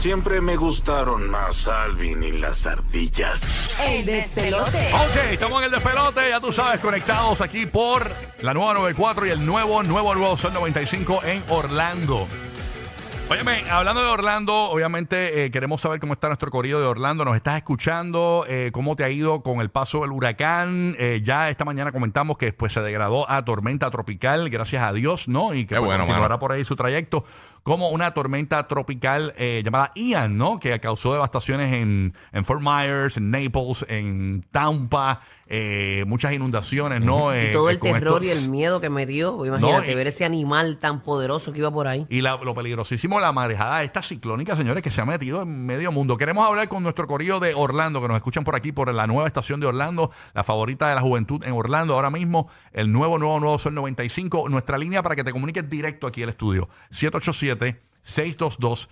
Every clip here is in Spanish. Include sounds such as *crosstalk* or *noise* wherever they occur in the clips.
Siempre me gustaron más Alvin y las ardillas. El despelote. Ok, estamos en el despelote, ya tú sabes, conectados aquí por la nueva 94 y el nuevo, nuevo, nuevo Sol 95 en Orlando. Óyeme, hablando de Orlando, obviamente eh, queremos saber cómo está nuestro corrido de Orlando. Nos estás escuchando, eh, cómo te ha ido con el paso del huracán. Eh, ya esta mañana comentamos que pues, se degradó a tormenta tropical, gracias a Dios, ¿no? Y que pues, bueno, continuará mano. por ahí su trayecto como una tormenta tropical eh, llamada Ian, ¿no? Que causó devastaciones en, en Fort Myers, en Naples, en Tampa, eh, muchas inundaciones, ¿no? Eh, Y todo el terror esto- y el miedo que me dio. Imagínate y- ver ese animal tan poderoso que iba por ahí. Y la- lo peligrosísimo, la marejada esta ciclónica, señores, que se ha metido en medio mundo. Queremos hablar con nuestro corrillo de Orlando, que nos escuchan por aquí, por la nueva estación de Orlando, la favorita de la juventud en Orlando. Ahora mismo, el nuevo, nuevo, nuevo Sol 95. Nuestra línea para que te comuniques directo aquí al estudio. 787 622-9470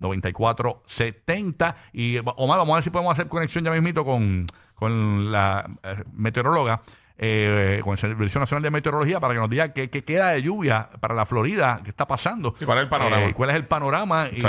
787-622-9470 y Omar, vamos a ver si podemos hacer conexión ya mismito con, con la eh, meteoróloga eh, con el Servicio Nacional de Meteorología para que nos diga qué, qué queda de lluvia para la Florida, qué está pasando. ¿cuál es el panorama? Eh, ¿Cuál es el panorama? Y,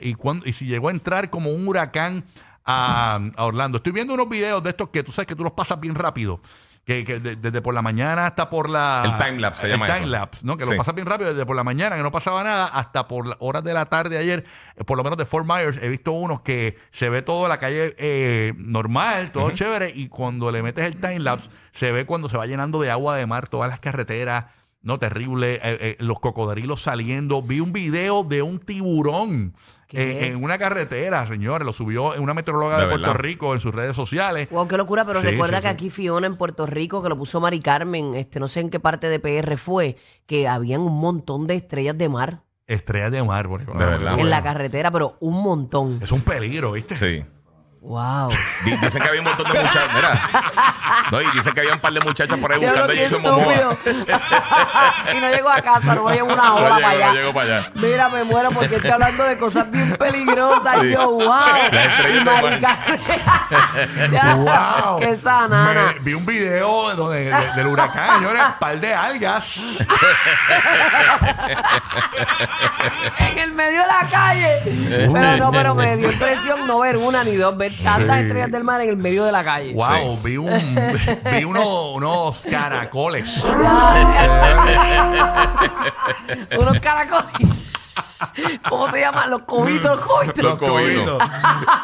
y cuándo- y si llegó a entrar como un huracán a, a Orlando. Estoy viendo unos videos de estos que tú sabes que tú los pasas bien rápido. Que, que de- desde por la mañana hasta por la... El timelapse se el llama eso. timelapse, ¿no? Que lo pasas bien rápido desde por la mañana, que no pasaba nada, hasta por las horas de la tarde ayer, eh, por lo menos de Fort Myers, he visto unos que se ve todo la calle eh, normal, todo chévere, y cuando le metes el timelapse, se ve cuando se va llenando de agua de mar todas las carreteras, no terrible, eh, eh, los cocodrilos saliendo. Vi un video de un tiburón. Eh, en una carretera, señores, lo subió en una meteoróloga de, De Puerto. Rico en sus redes sociales. Wow, qué locura, pero Sí, recuerda sí, que sí. aquí Fiona en Puerto Rico, que lo puso Mari Carmen, este, no sé en qué parte de PR fue, que habían un montón de estrellas de mar Estrellas de mar, por ejemplo. De verdad. en bueno. la carretera, pero un montón. Es un peligro, ¿viste? Sí. Wow. Di- Dicen que había un montón de muchachas. Mira. No, y dicen que había un par de muchachas por ahí buscando a Momoa. estúpido. *laughs* y no llego a casa, no llevo una hora No para allá. no para allá. Mira, me muero porque estoy hablando de cosas bien peligrosas. Sí. Y yo, wow. Y de mar. Mari Carmen. Ya, ¡Wow! *laughs* Qué sanana. Me- vi un video donde, de- del huracán, señores, par de algas. *laughs* en el medio de la calle. Pero no, pero me dio impresión no ver una ni dos, ver tantas Sí. estrellas del mar en el medio de la calle. ¡Wow! Sí. Vi, un, *laughs* vi uno- unos caracoles. Unos caracoles. ¿Cómo se llaman? Los cobitos, los cobitos. Los cobitos.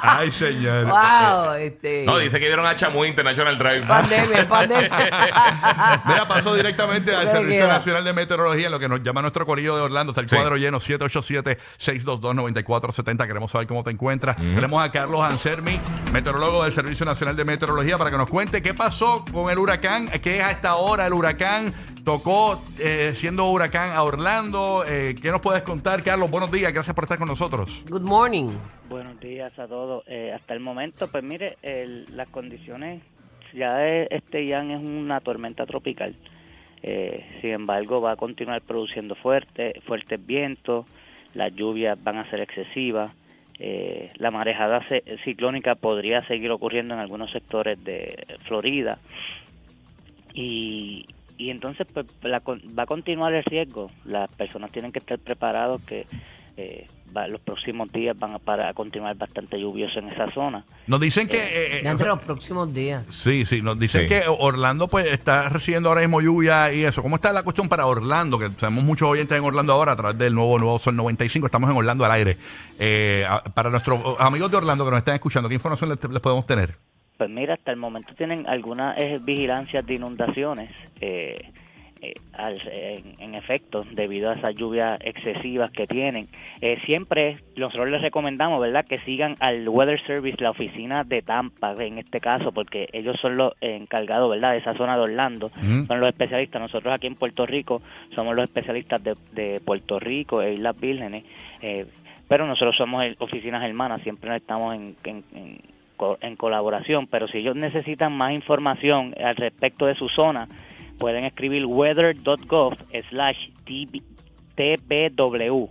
Ay, señor. Wow, este. No, dice que vieron a Chamu International Drive. Pandemia, pandemia. *laughs* Mira, pasó directamente al ¿Qué le Servicio queda? Nacional de Meteorología, en lo que nos llama nuestro corillo de Orlando. Está el Sí. cuadro lleno, 787-622-9470. Queremos saber cómo te encuentras. Tenemos a Carlos Ansermi, meteorólogo del Servicio Nacional de Meteorología, para que nos cuente qué pasó con el huracán, qué es a esta hora el huracán. Tocó eh, siendo huracán a Orlando. Eh, ¿Qué nos puedes contar, Carlos? Buenos días, gracias por estar con nosotros. Good morning. Buenos días a todos. Eh, hasta el momento, pues mire, el- las condiciones, ya este Ian es una tormenta tropical. Eh, sin embargo, va a continuar produciendo fuerte, fuertes vientos, las lluvias van a ser excesivas, eh, la marejada ciclónica podría seguir ocurriendo en algunos sectores de Florida y, y entonces pues, la va a continuar el riesgo. Las personas tienen que estar preparados que eh, va- los próximos días van a, para continuar bastante lluvioso en esa zona. Nos dicen que... eh, eh, Ya entre los próximos días. Sí, sí, nos dicen Sí. que Orlando pues está recibiendo ahora mismo lluvia y eso. ¿Cómo está la cuestión para Orlando? Que tenemos muchos oyentes en Orlando ahora a través del nuevo Nuevo Sol 95. Estamos en Orlando al aire. Eh, a- para nuestros amigos de Orlando que nos están escuchando, ¿qué información les, les podemos tener? Pues mira, hasta el momento tienen algunas eh, vigilancias de inundaciones eh, eh, al- en, en efecto debido a esas lluvias excesivas que tienen. Eh, siempre nosotros les recomendamos, ¿verdad?, que sigan al Weather Service, la oficina de Tampa, en este caso, porque ellos son los encargados, ¿verdad?, de esa zona de Orlando, son los especialistas. Nosotros aquí en Puerto Rico somos los especialistas de, de Puerto Rico e Islas Vírgenes. eh, pero nosotros somos el- oficinas hermanas, siempre estamos en, en- en en colaboración, pero si ellos necesitan más información al respecto de su zona, pueden escribir weather.gov slash tbw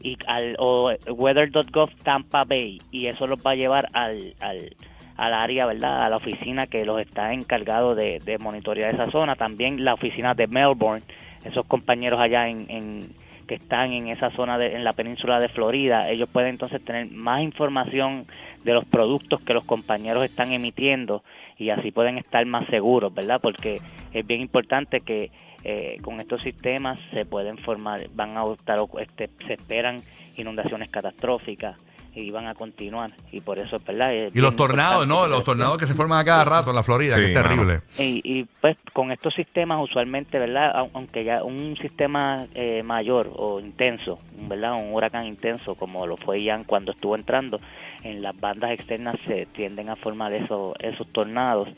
y al, o weather.gov Tampa Bay y eso los va a llevar al, al, área, ¿verdad? A la oficina que los está encargado de, de monitorear esa zona. También la oficina de Melbourne, esos compañeros allá en, en que están en esa zona de, en la península de Florida, ellos pueden entonces tener más información de los productos que los compañeros están emitiendo y así pueden estar más seguros, ¿verdad? Porque es bien importante que eh, con estos sistemas se pueden formar, van a estar, este, se esperan inundaciones catastróficas y van a continuar y por eso, ¿verdad? Es Y los tornados, ¿no? Los tornados que se forman a cada rato en la Florida, que es terrible. y, y, pues con estos sistemas usualmente, ¿verdad? Au- Aunque ya un sistema eh, mayor o intenso, ¿verdad? Un huracán intenso como lo fue Ian cuando estuvo entrando, en las bandas externas se tienden a formar esos, esos tornados.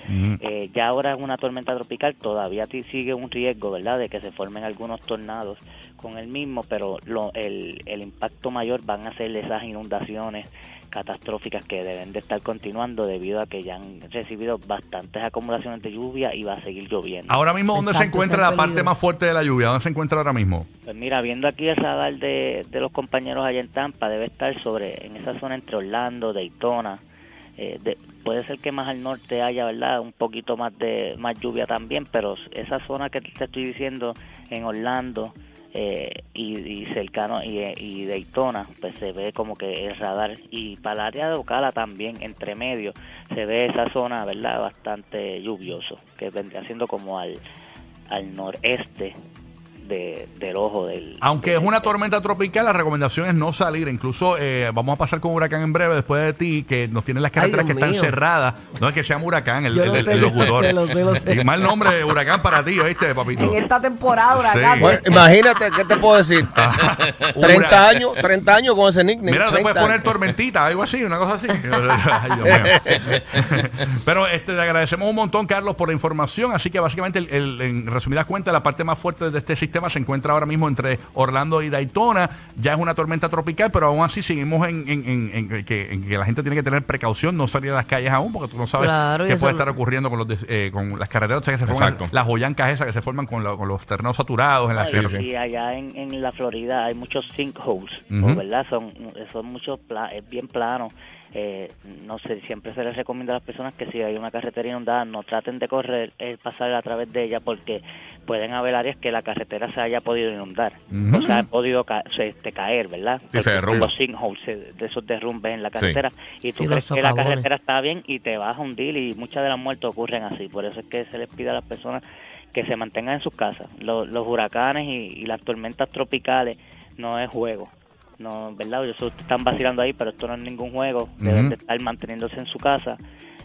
Eh, ya ahora es una tormenta tropical, todavía sigue un riesgo, ¿verdad? De que se formen algunos tornados con el mismo, pero lo, el, el impacto mayor van a ser esas inundaciones catastróficas que deben de estar continuando debido a que ya han recibido bastantes acumulaciones de lluvia y va a seguir lloviendo. Ahora mismo, ¿dónde se encuentra la parte más fuerte de la lluvia? ¿Dónde se encuentra ahora mismo? Pues mira, viendo aquí el radar de, de los compañeros allá en Tampa, debe estar sobre en esa zona entre Orlando, Daytona. eh, de- puede ser que más al norte haya, ¿verdad? Un poquito más de más lluvia también, pero esa zona que te estoy diciendo en Orlando eh, y, cercano y, y Daytona, pues se ve como que el radar y para el área de Ocala también entre medio se ve esa zona, ¿verdad? Bastante lluvioso, que vendría siendo como al al noreste de, del ojo del Aunque del- es una tormenta tropical, la recomendación es no salir. Incluso eh, vamos a pasar con huracán en breve después de ti, que nos tienen las carreteras que están cerradas. No es que se llama huracán, el, el- el- sé, el yo locutor. lo sé, lo sé, lo sé. Y mal nombre de huracán para ti, ¿oíste, papito? En esta temporada, huracán. Sí. Bueno, imagínate, ¿qué te puedo decir? *laughs* *laughs* 30 años, 30 años con ese nickname. Mira, te 30 puedes poner tormentita, algo así, una cosa así. *laughs* Ay, Dios mío. Pero este, le agradecemos un montón, Carlos, por la información. Así que básicamente, el, el- en resumidas cuentas, la parte más fuerte de este sistema se encuentra ahora mismo entre Orlando y Daytona. Ya es una tormenta tropical, pero aún así seguimos en, en- en- en que, en que la gente tiene que tener precaución, no salir a las calles aún, porque tú no sabes Claro, qué puede estar ocurriendo con, los des- eh, con las carreteras o sea, que se forman, Exacto. las joyancas esas que se forman con, la- con los terrenos saturados en la sierra. Y allá en, en la Florida hay muchos sinkholes. ¿verdad? Son, son muchos, pla- es bien plano. Eh, no sé, siempre se les recomienda a las personas que si hay una carretera inundada no traten de correr, eh, pasar a través de ella porque pueden haber áreas que la carretera se haya podido inundar, Ujú. o sea, ha podido ca- se- este, caer, ¿verdad? Sí, se Porque derrumba. Los sinkholes, se- de esos derrumbes en la carretera y tú Sí, crees que la carretera está bien y te vas a hundir y muchas de las muertes ocurren así, por eso es que se les pide a las personas que se mantengan en sus casas. Los, los huracanes y, y las tormentas tropicales no es juego. No, ¿verdad? Yo sé que ustedes están vacilando ahí, pero esto no es ningún juego. Deben de estar manteniéndose en su casa,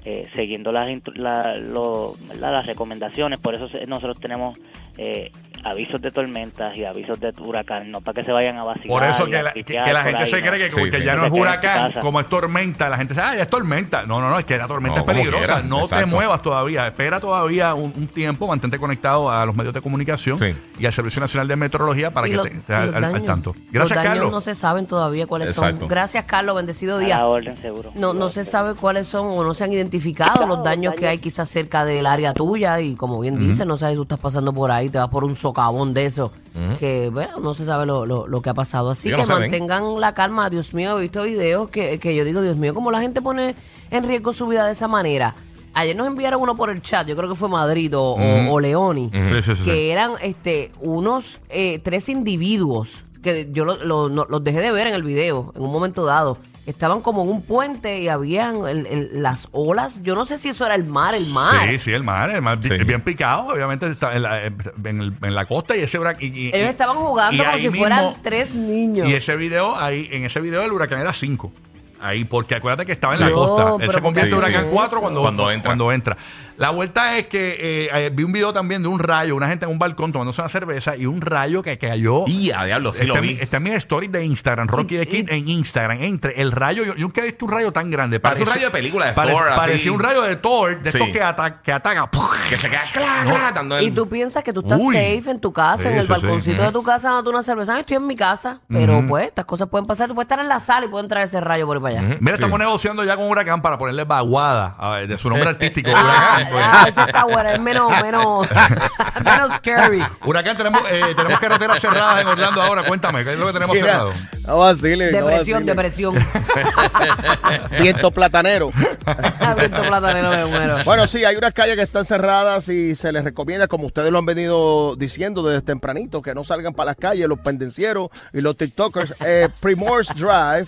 eh, siguiendo las, la- lo- las recomendaciones. Por eso nosotros tenemos eh, avisos de tormentas y avisos de huracán, no para que se vayan a vacilar. Por eso que a la, que, la gente ahí, se cree que, Sí, que sí. ya no es huracán, como es tormenta. La gente dice, ah, ya es tormenta. No, no, no, es que la tormenta No, es peligrosa. quiera, no te muevas todavía. Espera todavía un, un tiempo, mantente conectado a los medios de comunicación Sí. y al Servicio Nacional de Meteorología para Y que los- te, al, los al- al daños. tanto. Los Gracias, daños Carlos. no se saben todavía cuáles Exacto. son. Gracias, Carlos. Bendecido A la día. orden, seguro. No, no se sabe cuáles son o no se han identificado los daños que hay quizás cerca del área tuya y como bien dice, no sabes, tú estás pasando por ahí, te vas por un socavón de eso, que bueno, no se sabe lo, lo- lo que ha pasado. Así Yo que no sé, ven. mantengan la calma, Dios mío, he visto videos que, que yo digo, Dios mío, como la gente pone en riesgo su vida de esa manera. Ayer nos enviaron uno por el chat, yo creo que fue Madrid o, o- o Leoni, Sí, sí, sí, sí. que eran este unos eh, tres individuos que yo lo- lo- no- los dejé de ver en el video en un momento dado. Estaban como en un puente y habían el- el- las olas. Yo no sé si eso era el mar, el mar. Sí, sí, el mar, el mar Sí. bien picado, obviamente está en la, en el- en la costa y ese huracán. y- y- Ellos estaban jugando y como ahí si mismo- fueran tres niños. Y ese video, ahí, en ese video el huracán era 5. Ahí, porque acuérdate que estaba en la costa. Él pero se convierte en ¿por qué huracán hacen 4 eso? cuando, Cuando entra. cuando entra. La vuelta es que eh, eh, vi un video también de un rayo, una gente en un balcón tomándose una cerveza y un rayo que cayó. Y a diablo, sí está, lo en vi. mi- está en mi story de Instagram, Rocky the Kid en Instagram. Entre el rayo, yo, yo nunca he visto un rayo tan grande. Parece un rayo de película de parece- Thor, así. Parecía un rayo de Thor, de Sí. estos que, ata- que ataca. Que se queda clara, clara, dando el- Y tú piensas que tú estás Uy. safe en tu casa, en el sí. balconcito de tu casa, dándote una cerveza. Ay, estoy en mi casa. Pero pues, estas cosas pueden pasar. Tú puedes estar en la sala y puede entrar ese rayo por ahí para allá. Mira, Sí. estamos negociando ya con Huracán para ponerle vaguada a ver, de su nombre *laughs* artístico. Huracán. Ah, esa está buena, es menos, menos, *laughs* menos scary. Huracán, tenemos, eh, tenemos carreteras cerradas en Orlando ahora. Cuéntame, ¿qué es lo que tenemos Mira, cerrado? no vacile, Depresión, depresión. *laughs* Viento platanero. *laughs* Viento platanero me muero. Bueno, sí, hay unas calles que están cerradas y se les recomienda, como ustedes lo han venido diciendo desde tempranito, que no salgan para las calles los pendencieros y los TikTokers. Eh, Primorse Drive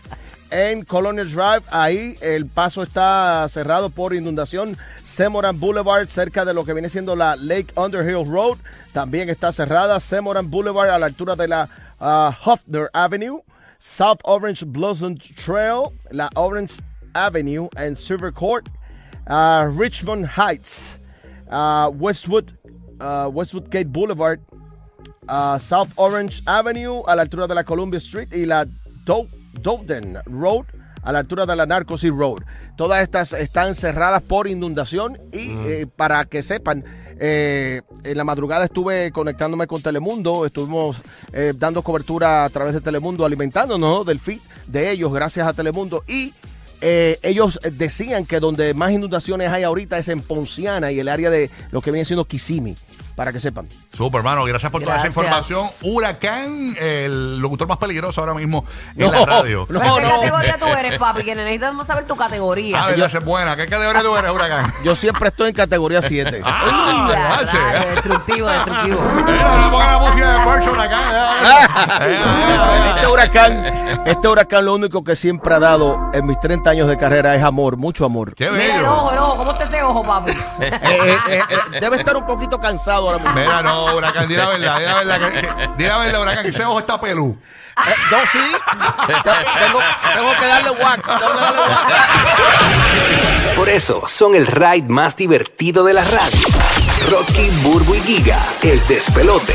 en Colonial Drive, ahí el paso está cerrado por inundación. Semoran Boulevard, cerca de lo que viene siendo la Lake Underhill Road, también está cerrada. Semoran Boulevard a la altura de la ah, Hofner Avenue. South Orange Blossom Trail, la Orange Avenue en Silver Court. Uh, Richmond Heights, uh, Westwood, Westwood Gate Boulevard, South Orange Avenue a la altura de la Columbia Street y la Do- Doden Road a la altura de la Narcosy Road. Todas estas están cerradas por inundación y eh, para que sepan, eh, en la madrugada estuve conectándome con Telemundo, estuvimos eh, dando cobertura a través de Telemundo, alimentándonos ¿no? del feed de ellos gracias a Telemundo y eh, ellos decían que donde más inundaciones hay ahorita es en Ponciana y el área de lo que viene siendo Kissimmee, para que sepan. Super, hermano. Gracias por toda esa información. Huracán, el locutor más peligroso ahora mismo en No, la radio. no. ¿Pero qué categoría tú eres, papi? Que necesitamos saber tu categoría. A ver, esa es buena. ¿Qué categoría tú eres, Huracán? Yo siempre estoy en categoría 7. Ah, Ya, destructivo, destructivo. Mira, ponga la música de Percho, Huracán. *laughs* Este huracán, este huracán lo único que siempre ha dado en mis 30 años de carrera es amor, mucho amor. Qué Mira el bello. ojo, el ojo. ¿Cómo está ese ojo, papi? Eh, eh, eh, debe estar un poquito cansado ahora mismo. Mira, no, Huracán, di la verdad, di la verdad, que, que- di la verdad, Huracán, que ese ojo está pelú. Eh, no, sí. Tengo, tengo que darle wax. Tengo que darle wax. Por eso son el ride más divertido de la radio. Rocky, Burbu y Giga, el despelote.